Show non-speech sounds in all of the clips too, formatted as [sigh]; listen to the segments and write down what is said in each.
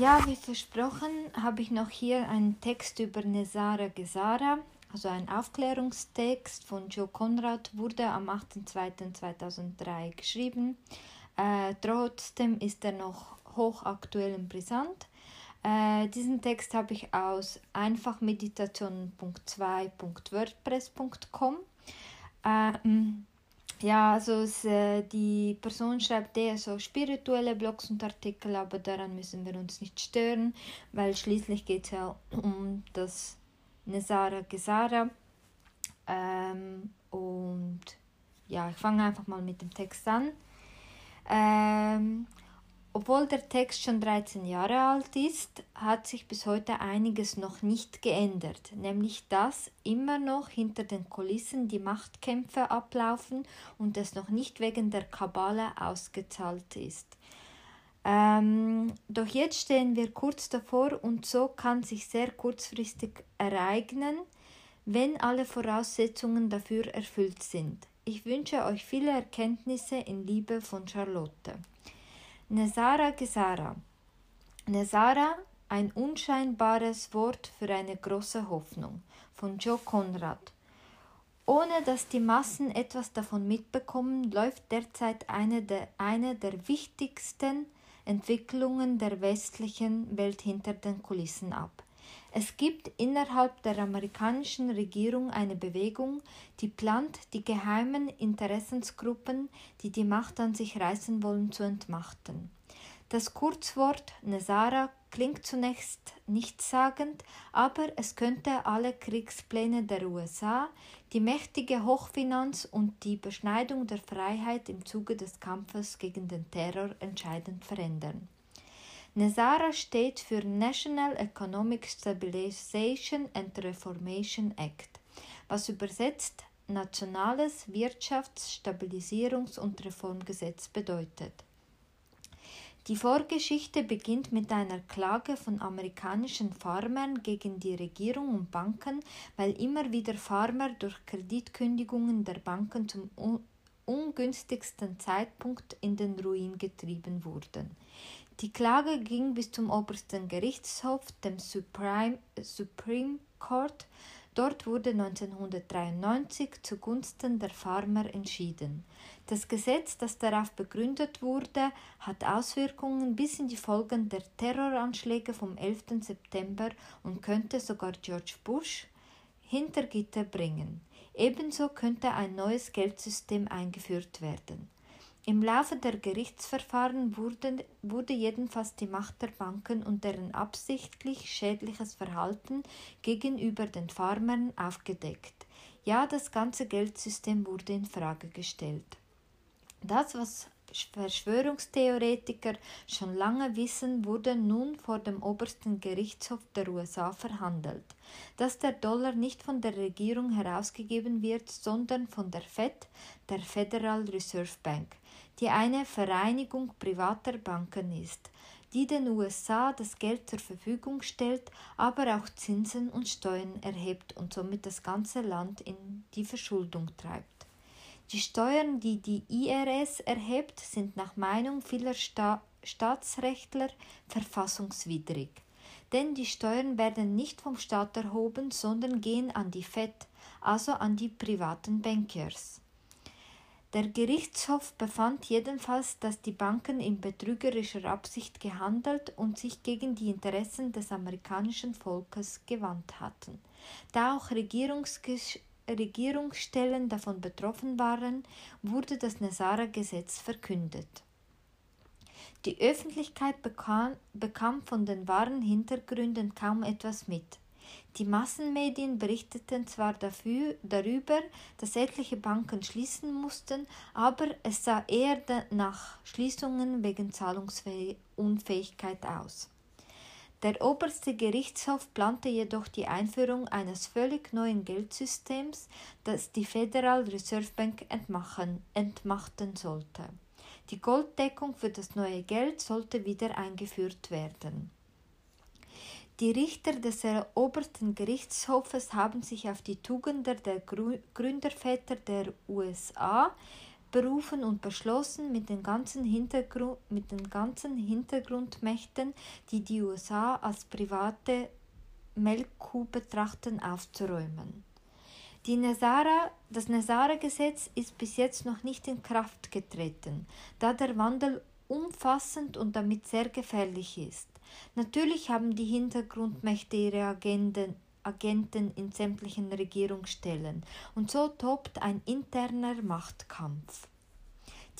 Ja, wie versprochen, habe ich noch hier einen Text über Nesara Gesara, also ein Aufklärungstext von Joe Conrad, wurde am 8.2.2003 geschrieben. Äh, trotzdem ist er noch hochaktuell und brisant. Äh, diesen Text habe ich aus einfachmeditation.2.wordpress.com. Ähm, ja, also es, äh, die Person schreibt eher so spirituelle Blogs und Artikel, aber daran müssen wir uns nicht stören, weil schließlich geht es ja um das Nesara Gesara. Ähm, und ja, ich fange einfach mal mit dem Text an. Ähm, obwohl der Text schon 13 Jahre alt ist, hat sich bis heute einiges noch nicht geändert, nämlich dass immer noch hinter den Kulissen die Machtkämpfe ablaufen und es noch nicht wegen der Kabale ausgezahlt ist. Ähm, doch jetzt stehen wir kurz davor und so kann sich sehr kurzfristig ereignen, wenn alle Voraussetzungen dafür erfüllt sind. Ich wünsche euch viele Erkenntnisse in Liebe von Charlotte. Nesara Gesara. Nesara, ein unscheinbares Wort für eine große Hoffnung von Joe Conrad. Ohne dass die Massen etwas davon mitbekommen, läuft derzeit eine der, eine der wichtigsten Entwicklungen der westlichen Welt hinter den Kulissen ab. Es gibt innerhalb der amerikanischen Regierung eine Bewegung, die plant, die geheimen Interessensgruppen, die die Macht an sich reißen wollen, zu entmachten. Das Kurzwort Nesara klingt zunächst nichtssagend, aber es könnte alle Kriegspläne der USA, die mächtige Hochfinanz und die Beschneidung der Freiheit im Zuge des Kampfes gegen den Terror entscheidend verändern. NESARA steht für National Economic Stabilization and Reformation Act, was übersetzt Nationales Wirtschaftsstabilisierungs- und Reformgesetz bedeutet. Die Vorgeschichte beginnt mit einer Klage von amerikanischen Farmern gegen die Regierung und Banken, weil immer wieder Farmer durch Kreditkündigungen der Banken zum ungünstigsten Zeitpunkt in den Ruin getrieben wurden. Die Klage ging bis zum obersten Gerichtshof, dem Supreme, Supreme Court. Dort wurde 1993 zugunsten der Farmer entschieden. Das Gesetz, das darauf begründet wurde, hat Auswirkungen bis in die Folgen der Terroranschläge vom 11. September und könnte sogar George Bush hinter Gitter bringen. Ebenso könnte ein neues Geldsystem eingeführt werden. Im Laufe der Gerichtsverfahren wurde, wurde jedenfalls die Macht der Banken und deren absichtlich schädliches Verhalten gegenüber den Farmern aufgedeckt. Ja, das ganze Geldsystem wurde in Frage gestellt. Das, was Verschwörungstheoretiker schon lange wissen, wurde nun vor dem obersten Gerichtshof der USA verhandelt, dass der Dollar nicht von der Regierung herausgegeben wird, sondern von der Fed, der Federal Reserve Bank, die eine Vereinigung privater Banken ist, die den USA das Geld zur Verfügung stellt, aber auch Zinsen und Steuern erhebt und somit das ganze Land in die Verschuldung treibt. Die Steuern, die die IRS erhebt, sind nach Meinung vieler Sta Staatsrechtler verfassungswidrig. Denn die Steuern werden nicht vom Staat erhoben, sondern gehen an die Fed, also an die privaten Bankers. Der Gerichtshof befand jedenfalls, dass die Banken in betrügerischer Absicht gehandelt und sich gegen die Interessen des amerikanischen Volkes gewandt hatten. Da auch Regierungsstellen davon betroffen waren, wurde das Nesara-Gesetz verkündet. Die Öffentlichkeit bekam, bekam von den wahren Hintergründen kaum etwas mit. Die Massenmedien berichteten zwar dafür, darüber, dass etliche Banken schließen mussten, aber es sah eher nach Schließungen wegen Zahlungsunfähigkeit aus. Der oberste Gerichtshof plante jedoch die Einführung eines völlig neuen Geldsystems, das die Federal Reserve Bank entmachen, entmachten sollte. Die Golddeckung für das neue Geld sollte wieder eingeführt werden. Die Richter des obersten Gerichtshofes haben sich auf die Tugenden der Gründerväter der USA berufen und beschlossen, mit den ganzen, mit den ganzen Hintergrundmächten, die die USA als private Melkkuh betrachten, aufzuräumen. Die Nesara, das Nesara-Gesetz ist bis jetzt noch nicht in Kraft getreten, da der Wandel umfassend und damit sehr gefährlich ist. Natürlich haben die Hintergrundmächte ihre Agenden, Agenten in sämtlichen Regierungsstellen und so tobt ein interner Machtkampf.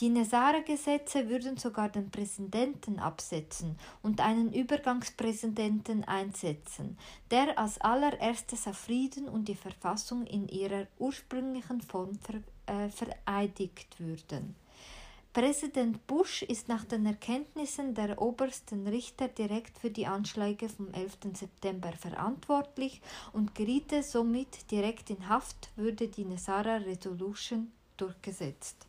Die Nesara-Gesetze würden sogar den Präsidenten absetzen und einen Übergangspräsidenten einsetzen, der als allererstes auf Frieden und die Verfassung in ihrer ursprünglichen Form ver äh, vereidigt würden. Präsident Bush ist nach den Erkenntnissen der obersten Richter direkt für die Anschläge vom 11. September verantwortlich und geriete somit direkt in Haft, würde die Nesara Resolution durchgesetzt.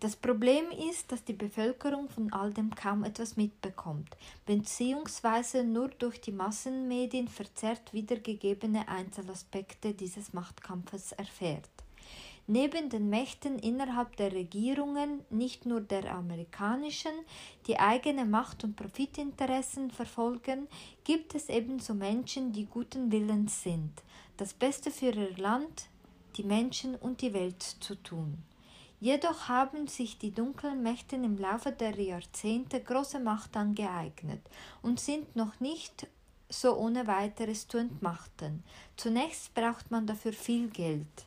Das Problem ist, dass die Bevölkerung von all dem kaum etwas mitbekommt, beziehungsweise nur durch die Massenmedien verzerrt wiedergegebene Einzelaspekte dieses Machtkampfes erfährt. Neben den Mächten innerhalb der Regierungen, nicht nur der amerikanischen, die eigene Macht- und Profitinteressen verfolgen, gibt es ebenso Menschen, die guten Willens sind, das Beste für ihr Land, die Menschen und die Welt zu tun. Jedoch haben sich die dunklen Mächte im Laufe der Jahrzehnte große Macht angeeignet und sind noch nicht so ohne weiteres zu entmachten. Zunächst braucht man dafür viel Geld.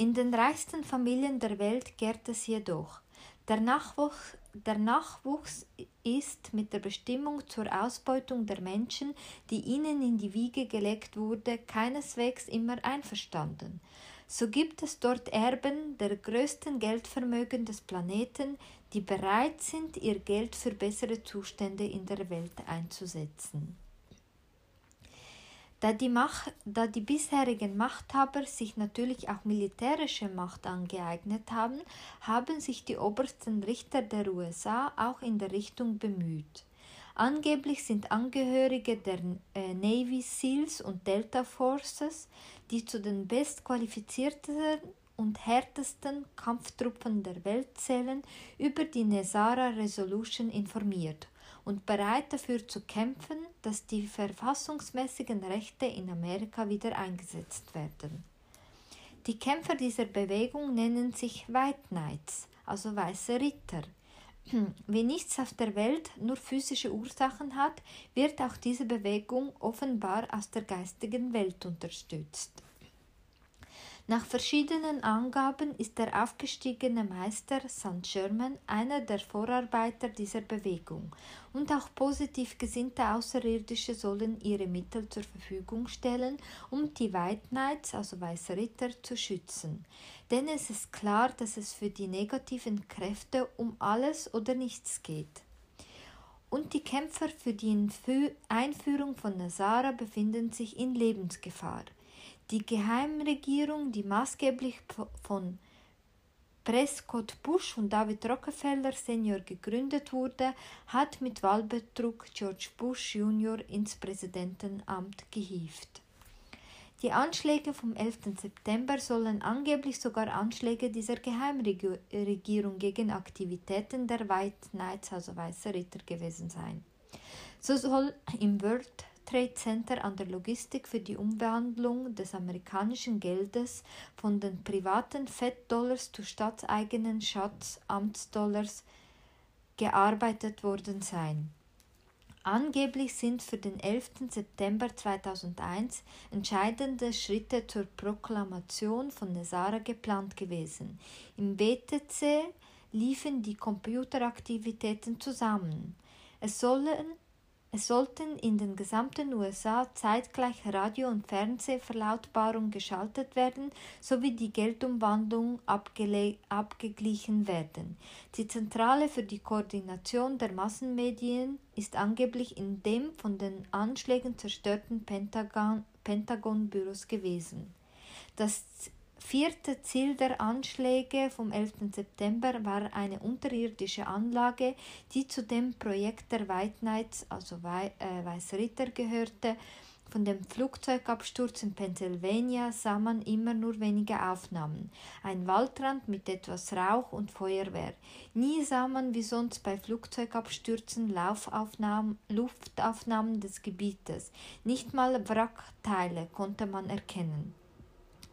In den reichsten Familien der Welt gärt es jedoch. Der Nachwuchs, der Nachwuchs ist mit der Bestimmung zur Ausbeutung der Menschen, die ihnen in die Wiege gelegt wurde, keineswegs immer einverstanden so gibt es dort Erben der größten Geldvermögen des Planeten, die bereit sind, ihr Geld für bessere Zustände in der Welt einzusetzen. Da die, Macht, da die bisherigen Machthaber sich natürlich auch militärische Macht angeeignet haben, haben sich die obersten Richter der USA auch in der Richtung bemüht. Angeblich sind Angehörige der äh, Navy SEALs und Delta Forces, die zu den bestqualifizierten und härtesten Kampftruppen der Welt zählen, über die Nesara Resolution informiert und bereit dafür zu kämpfen, dass die verfassungsmäßigen Rechte in Amerika wieder eingesetzt werden. Die Kämpfer dieser Bewegung nennen sich White Knights, also weiße Ritter, [clears throat] Wenn nichts auf der Welt nur physische Ursachen hat, wird auch diese Bewegung offenbar aus der geistigen Welt unterstützt. Nach verschiedenen Angaben ist der aufgestiegene Meister St. Germain einer der Vorarbeiter dieser Bewegung, und auch positiv gesinnte Außerirdische sollen ihre Mittel zur Verfügung stellen, um die White Knights, also Weiße Ritter, zu schützen. Denn es ist klar, dass es für die negativen Kräfte um alles oder nichts geht. Und die Kämpfer für die Einführung von Nazara befinden sich in Lebensgefahr. Die Geheimregierung, die maßgeblich von Prescott Bush und David Rockefeller Senior gegründet wurde, hat mit Wahlbetrug George Bush Jr. ins Präsidentenamt gehievt. Die Anschläge vom 11. September sollen angeblich sogar Anschläge dieser Geheimregierung gegen Aktivitäten der White Knights, also Weiße Ritter, gewesen sein. So soll im World Trade Center an der Logistik für die Umwandlung des amerikanischen Geldes von den privaten Fettdollars zu staatseigenen Schatzamtsdollars gearbeitet worden sein. Angeblich sind für den 11. September 2001 entscheidende Schritte zur Proklamation von Nesara geplant gewesen. Im BTC liefen die Computeraktivitäten zusammen. Es sollen es sollten in den gesamten USA zeitgleich Radio- und Fernsehverlautbarung geschaltet werden sowie die Geldumwandlung abgeglichen werden. Die Zentrale für die Koordination der Massenmedien ist angeblich in dem von den Anschlägen zerstörten Pentagon, Pentagon-Büros gewesen. Das vierte Ziel der Anschläge vom 11. September war eine unterirdische Anlage, die zu dem Projekt der White Knights, also Wei äh, Weißritter, gehörte, Von dem Flugzeugabsturz in Pennsylvania sah man immer nur wenige Aufnahmen. Ein Waldrand mit etwas Rauch und Feuerwehr. Nie sah man wie sonst bei Flugzeugabstürzen Laufaufnahmen, Luftaufnahmen des Gebietes. Nicht mal Wrackteile konnte man erkennen.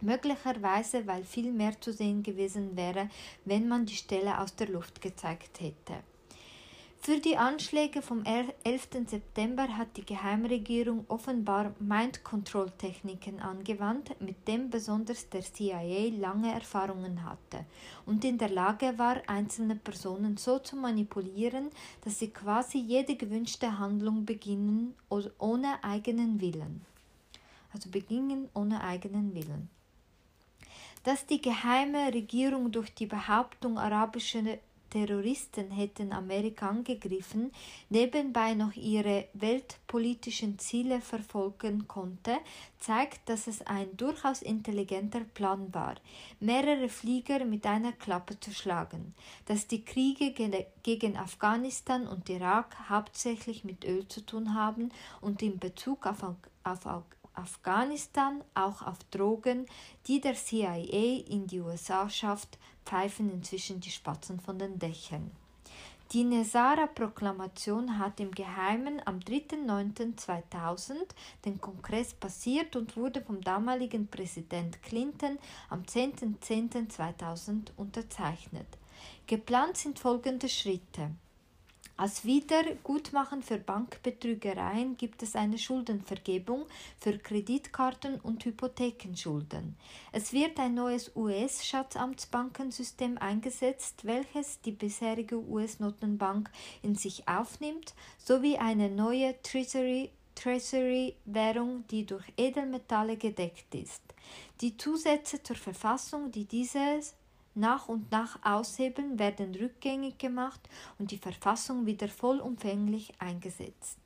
Möglicherweise, weil viel mehr zu sehen gewesen wäre, wenn man die Stelle aus der Luft gezeigt hätte. Für die Anschläge vom 11. September hat die Geheimregierung offenbar Mind-Control-Techniken angewandt, mit dem besonders der CIA lange Erfahrungen hatte und in der Lage war, einzelne Personen so zu manipulieren, dass sie quasi jede gewünschte Handlung beginnen ohne eigenen Willen. Also begingen ohne eigenen Willen dass die geheime Regierung durch die Behauptung arabischer Terroristen hätten Amerika angegriffen, nebenbei noch ihre weltpolitischen Ziele verfolgen konnte, zeigt, dass es ein durchaus intelligenter Plan war, mehrere Flieger mit einer Klappe zu schlagen, dass die Kriege gegen Afghanistan und Irak hauptsächlich mit Öl zu tun haben und in Bezug auf, auf Afghanistan auch auf Drogen, die der CIA in die USA schafft, pfeifen inzwischen die Spatzen von den Dächern. Die Nesara-Proklamation hat im Geheimen am 3.9.2000 den Kongress passiert und wurde vom damaligen Präsident Clinton am 10.10.2000 unterzeichnet. Geplant sind folgende Schritte. Als Wiedergutmachen für Bankbetrügereien gibt es eine Schuldenvergebung für Kreditkarten und Hypothekenschulden. Es wird ein neues US-Schatzamtsbankensystem eingesetzt, welches die bisherige US-Notenbank in sich aufnimmt, sowie eine neue Treasury Treasury-Währung, die durch Edelmetalle gedeckt ist. Die Zusätze zur Verfassung, die dieses nach und nach aushebeln, werden rückgängig gemacht und die Verfassung wieder vollumfänglich eingesetzt.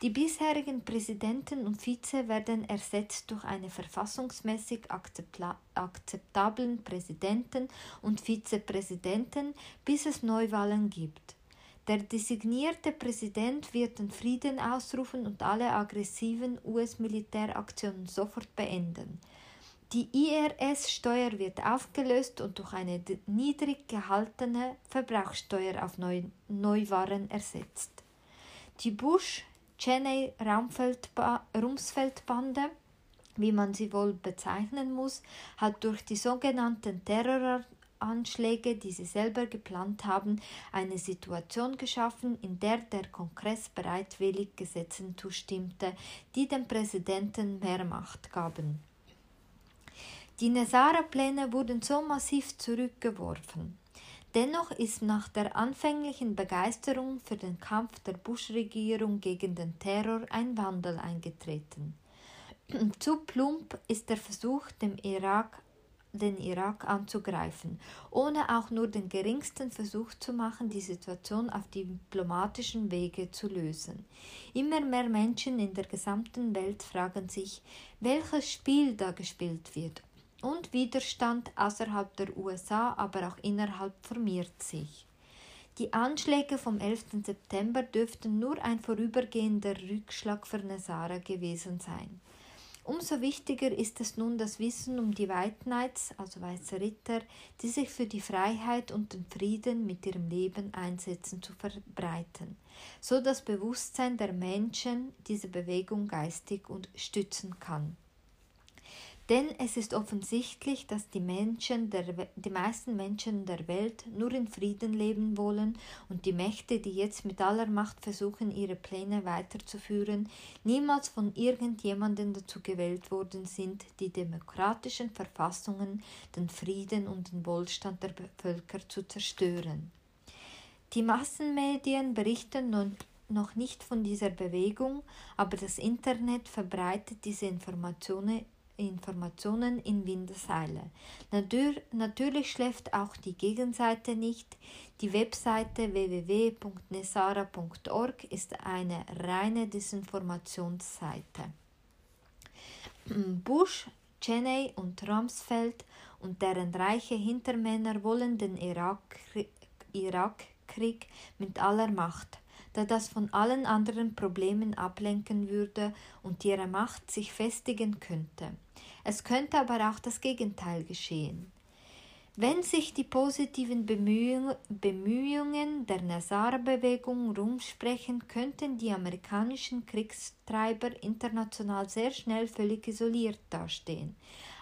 Die bisherigen Präsidenten und Vize werden ersetzt durch einen verfassungsmäßig akzeptablen Präsidenten und Vizepräsidenten, bis es Neuwahlen gibt. Der designierte Präsident wird den Frieden ausrufen und alle aggressiven US-Militäraktionen sofort beenden. Die IRS-Steuer wird aufgelöst und durch eine niedrig gehaltene Verbrauchssteuer auf Neu Neuwaren ersetzt. Die Bush-Cheney-Rumsfeld-Bande, wie man sie wohl bezeichnen muss, hat durch die sogenannten Terroranschläge, die sie selber geplant haben, eine Situation geschaffen, in der der Kongress bereitwillig Gesetzen zustimmte, die dem Präsidenten mehr Macht gaben. Die Nesara-Pläne wurden so massiv zurückgeworfen. Dennoch ist nach der anfänglichen Begeisterung für den Kampf der Bush-Regierung gegen den Terror ein Wandel eingetreten. [clears throat] Zu plump ist der Versuch, dem Irak, den Irak anzugreifen, ohne auch nur den geringsten Versuch zu machen, die Situation auf diplomatischen Wege zu lösen. Immer mehr Menschen in der gesamten Welt fragen sich, welches Spiel da gespielt wird und Widerstand außerhalb der USA, aber auch innerhalb formiert sich. Die Anschläge vom 11. September dürften nur ein vorübergehender Rückschlag für Nazara gewesen sein. Umso wichtiger ist es nun, das Wissen um die White Knights, also weiße Ritter, die sich für die Freiheit und den Frieden mit ihrem Leben einsetzen, zu verbreiten, so das Bewusstsein der Menschen diese Bewegung geistig unterstützen kann. Denn es ist offensichtlich, dass die, Menschen der, die meisten Menschen der Welt nur in Frieden leben wollen und die Mächte, die jetzt mit aller Macht versuchen, ihre Pläne weiterzuführen, niemals von irgendjemandem dazu gewählt worden sind, die demokratischen Verfassungen, den Frieden und den Wohlstand der Völker zu zerstören. Die Massenmedien berichten nun noch nicht von dieser Bewegung, aber das Internet verbreitet diese Informationen Informationen in Windeseile. Natür natürlich schläft auch die Gegenseite nicht. Die Webseite www.nesara.org ist eine reine Desinformationsseite. Bush, Cheney und Rumsfeld und deren reiche Hintermänner wollen den Irakkrieg Irak mit aller Macht da das von allen anderen Problemen ablenken würde und ihre Macht sich festigen könnte. Es könnte aber auch das Gegenteil geschehen. Wenn sich die positiven Bemühungen der Nazara-Bewegung rumsprechen, könnten die amerikanischen Kriegstreiber international sehr schnell völlig isoliert dastehen.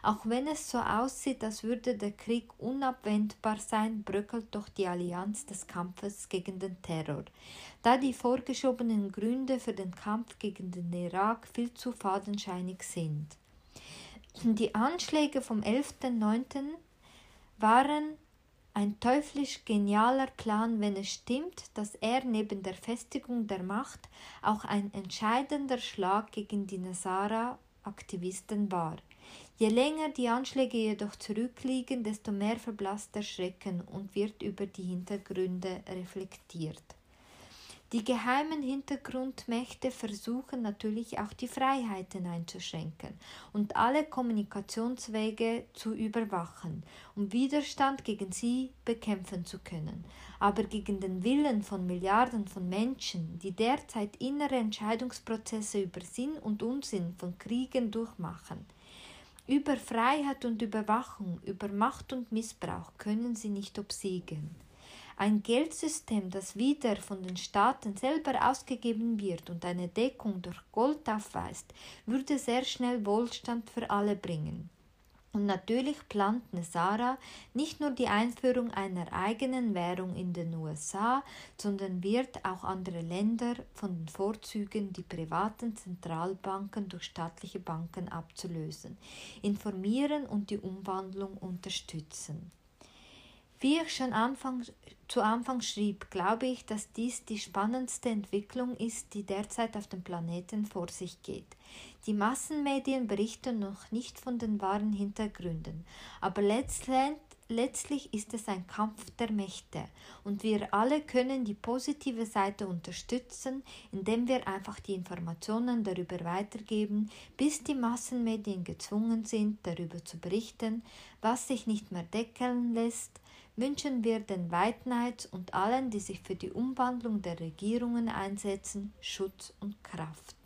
Auch wenn es so aussieht, als würde der Krieg unabwendbar sein, bröckelt doch die Allianz des Kampfes gegen den Terror, da die vorgeschobenen Gründe für den Kampf gegen den Irak viel zu fadenscheinig sind. Die Anschläge vom 11.9 waren ein teuflisch genialer Plan, wenn es stimmt, dass er neben der Festigung der Macht auch ein entscheidender Schlag gegen die Nasara-Aktivisten war. Je länger die Anschläge jedoch zurückliegen, desto mehr verblasst der Schrecken und wird über die Hintergründe reflektiert. Die geheimen Hintergrundmächte versuchen natürlich auch die Freiheiten einzuschränken und alle Kommunikationswege zu überwachen, um Widerstand gegen sie bekämpfen zu können. Aber gegen den Willen von Milliarden von Menschen, die derzeit innere Entscheidungsprozesse über Sinn und Unsinn von Kriegen durchmachen, über Freiheit und Überwachung, über Macht und Missbrauch können sie nicht obsiegen. Ein Geldsystem, das wieder von den Staaten selber ausgegeben wird und eine Deckung durch Gold aufweist, würde sehr schnell Wohlstand für alle bringen. Und natürlich plant Nesara nicht nur die Einführung einer eigenen Währung in den USA, sondern wird auch andere Länder von den Vorzügen, die privaten Zentralbanken durch staatliche Banken abzulösen, informieren und die Umwandlung unterstützen. Wie ich schon Anfang, zu Anfang schrieb, glaube ich, dass dies die spannendste Entwicklung ist, die derzeit auf dem Planeten vor sich geht. Die Massenmedien berichten noch nicht von den wahren Hintergründen, aber letztlich ist es ein Kampf der Mächte und wir alle können die positive Seite unterstützen, indem wir einfach die Informationen darüber weitergeben, bis die Massenmedien gezwungen sind, darüber zu berichten, was sich nicht mehr deckeln lässt, wünschen wir den White und allen, die sich für die Umwandlung der Regierungen einsetzen, Schutz und Kraft.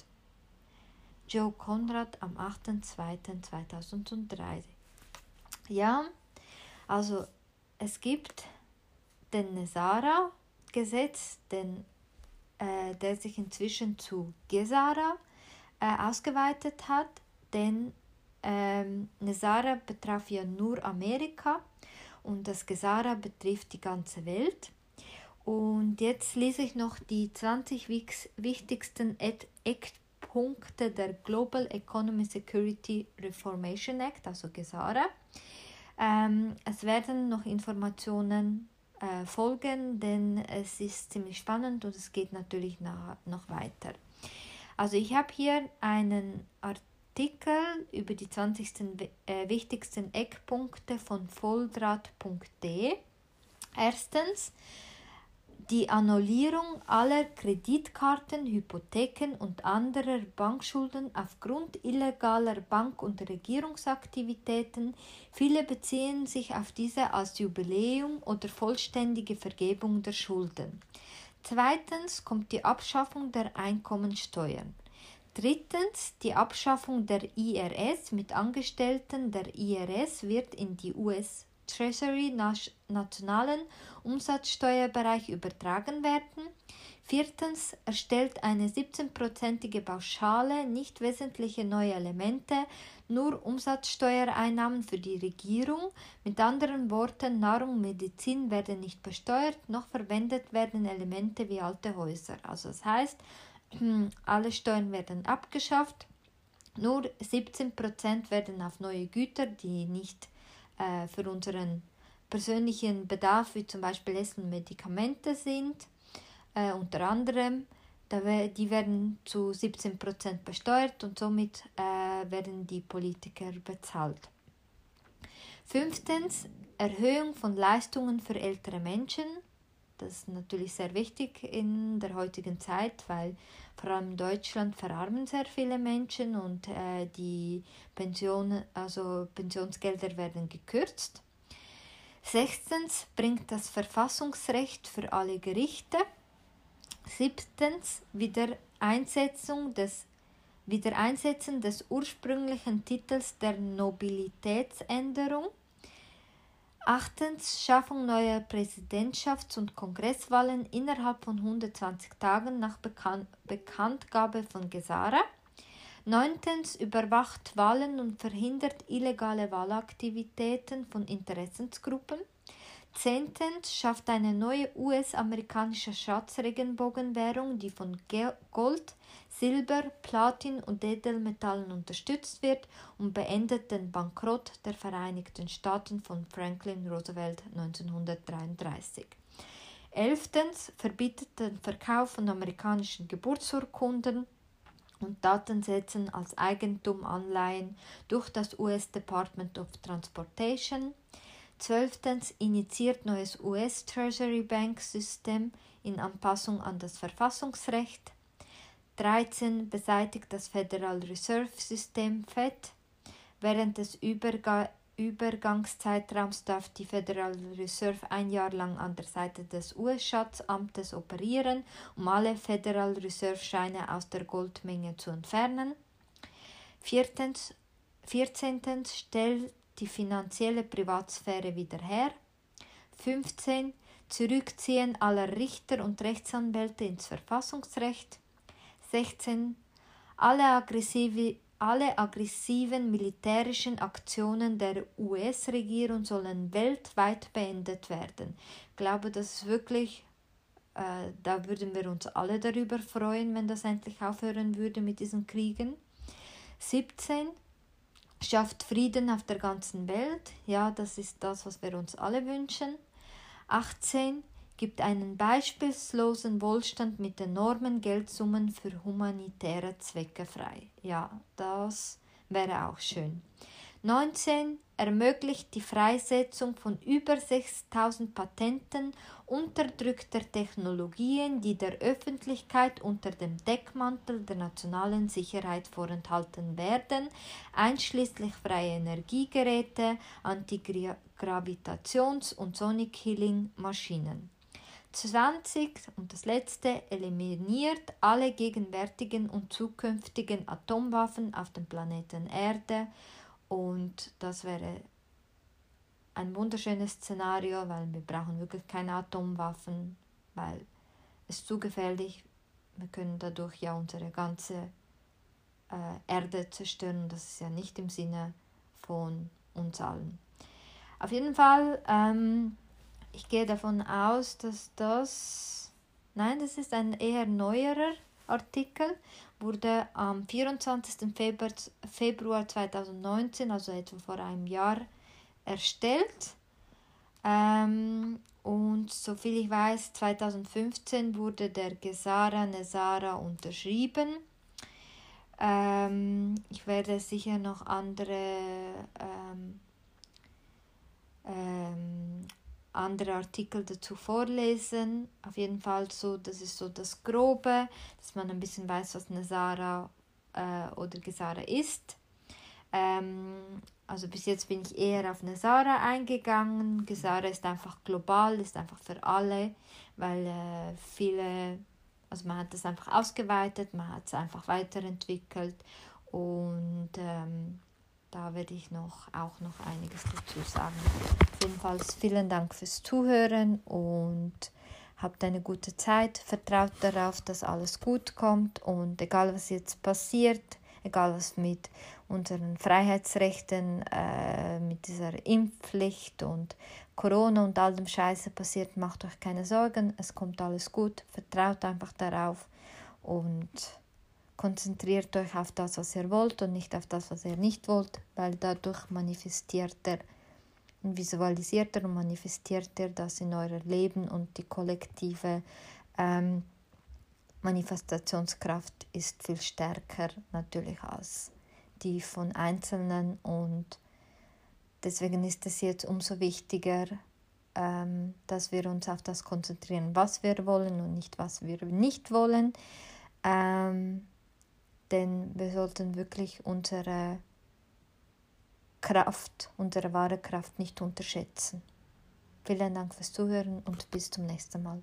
Joe Conrad am 8.2.2003 Ja, also es gibt den Nesara-Gesetz, den, äh, der sich inzwischen zu Gesara äh, ausgeweitet hat, denn ähm, Nesara betraf ja nur Amerika und das Gesara betrifft die ganze Welt. Und jetzt lese ich noch die 20 wichtigsten Eckpunkte der Global Economy Security Reformation Act, also GESARA. Ähm, es werden noch Informationen äh, folgen, denn es ist ziemlich spannend und es geht natürlich nach, noch weiter. Also ich habe hier einen Artikel Artikel über die 20. Äh, wichtigsten Eckpunkte von volldraht.de. Erstens die Annullierung aller Kreditkarten, Hypotheken und anderer Bankschulden aufgrund illegaler Bank- und Regierungsaktivitäten. Viele beziehen sich auf diese als Jubiläum oder vollständige Vergebung der Schulden. Zweitens kommt die Abschaffung der Einkommensteuern. Drittens, die Abschaffung der IRS mit Angestellten der IRS wird in die US Treasury nationalen Umsatzsteuerbereich übertragen werden. Viertens erstellt eine 17-prozentige Pauschale nicht wesentliche neue Elemente, nur Umsatzsteuereinnahmen für die Regierung. Mit anderen Worten, Nahrung und Medizin werden nicht besteuert, noch verwendet werden Elemente wie alte Häuser. Also das heißt, alle Steuern werden abgeschafft. Nur 17% werden auf neue Güter, die nicht äh, für unseren persönlichen Bedarf, wie zum Beispiel Essen und Medikamente sind, äh, unter anderem, die werden zu 17% besteuert und somit äh, werden die Politiker bezahlt. Fünftens, Erhöhung von Leistungen für ältere Menschen. Das ist natürlich sehr wichtig in der heutigen Zeit, weil vor allem in Deutschland verarmen sehr viele Menschen und äh, die Pensionen, also Pensionsgelder werden gekürzt. Sechstens bringt das Verfassungsrecht für alle Gerichte. Siebtens Wiedereinsetzung des Wiedereinsetzen des ursprünglichen Titels der Nobilitätsänderung. Achtens Schaffung neuer Präsidentschafts- und Kongresswahlen innerhalb von 120 Tagen nach Bekan Bekanntgabe von Gesara. Neuntens überwacht Wahlen und verhindert illegale Wahlaktivitäten von Interessensgruppen. Zehntens schafft eine neue US-amerikanische Schatzregenbogenwährung, die von Gold, Silber, Platin und Edelmetallen unterstützt wird und beendet den Bankrott der Vereinigten Staaten von Franklin Roosevelt 1933. Elftens verbietet den Verkauf von amerikanischen Geburtsurkunden und Datensätzen als Eigentum Anleihen durch das US Department of Transportation. Zwölftens initiiert neues US Treasury Bank System in Anpassung an das Verfassungsrecht. 13 beseitigt das Federal Reserve System FED. Während des Überga Übergangszeitraums darf die Federal Reserve ein Jahr lang an der Seite des US-Schatzamtes operieren, um alle Federal Reserve-Scheine aus der Goldmenge zu entfernen. Viertens, 14. stellt die finanzielle Privatsphäre wieder her. 15. Zurückziehen aller Richter und Rechtsanwälte ins Verfassungsrecht. 16. Alle, aggressive, alle aggressiven militärischen Aktionen der US-Regierung sollen weltweit beendet werden. Ich glaube, das ist wirklich, äh, da würden wir uns alle darüber freuen, wenn das endlich aufhören würde mit diesen Kriegen. 17. Schafft Frieden auf der ganzen Welt. Ja, das ist das, was wir uns alle wünschen. 18 gibt einen beispielslosen Wohlstand mit enormen Geldsummen für humanitäre Zwecke frei. Ja, das wäre auch schön. 19 ermöglicht die Freisetzung von über 6000 Patenten unterdrückter Technologien, die der Öffentlichkeit unter dem Deckmantel der nationalen Sicherheit vorenthalten werden, einschließlich freie Energiegeräte, Antigravitations- und Sonic Healing Maschinen. 20 und das letzte eliminiert alle gegenwärtigen und zukünftigen Atomwaffen auf dem Planeten Erde und das wäre ein wunderschönes Szenario, weil wir brauchen wirklich keine Atomwaffen, weil es zu gefährlich. Wir können dadurch ja unsere ganze äh, Erde zerstören. Das ist ja nicht im Sinne von uns allen. Auf jeden Fall ähm, ich gehe davon aus, dass das, nein, das ist ein eher neuerer Artikel, wurde am 24. Februar, Februar 2019, also etwa vor einem Jahr, erstellt. Ähm, und soviel ich weiß, 2015 wurde der Gesara Nesara unterschrieben. Ähm, ich werde sicher noch andere ähm, ähm, andere Artikel dazu vorlesen. Auf jeden Fall so, das ist so das Grobe, dass man ein bisschen weiß, was eine Sarah äh, oder Gesara ist. Ähm, also bis jetzt bin ich eher auf eine Sarah eingegangen. Gesara ist einfach global, ist einfach für alle, weil äh, viele, also man hat das einfach ausgeweitet, man hat es einfach weiterentwickelt und ähm, da werde ich noch, auch noch einiges dazu sagen. Jedenfalls vielen Dank fürs Zuhören und habt eine gute Zeit. Vertraut darauf, dass alles gut kommt und egal was jetzt passiert, egal was mit unseren Freiheitsrechten, äh, mit dieser Impfpflicht und Corona und all dem Scheiße passiert, macht euch keine Sorgen, es kommt alles gut. Vertraut einfach darauf und konzentriert euch auf das, was ihr wollt und nicht auf das, was ihr nicht wollt, weil dadurch manifestiert er und visualisiert er und manifestiert er das in eurem Leben und die kollektive ähm, Manifestationskraft ist viel stärker natürlich als die von Einzelnen und deswegen ist es jetzt umso wichtiger, ähm, dass wir uns auf das konzentrieren, was wir wollen und nicht, was wir nicht wollen. Ähm, denn wir sollten wirklich unsere Kraft, unsere wahre Kraft nicht unterschätzen. Vielen Dank fürs Zuhören und bis zum nächsten Mal.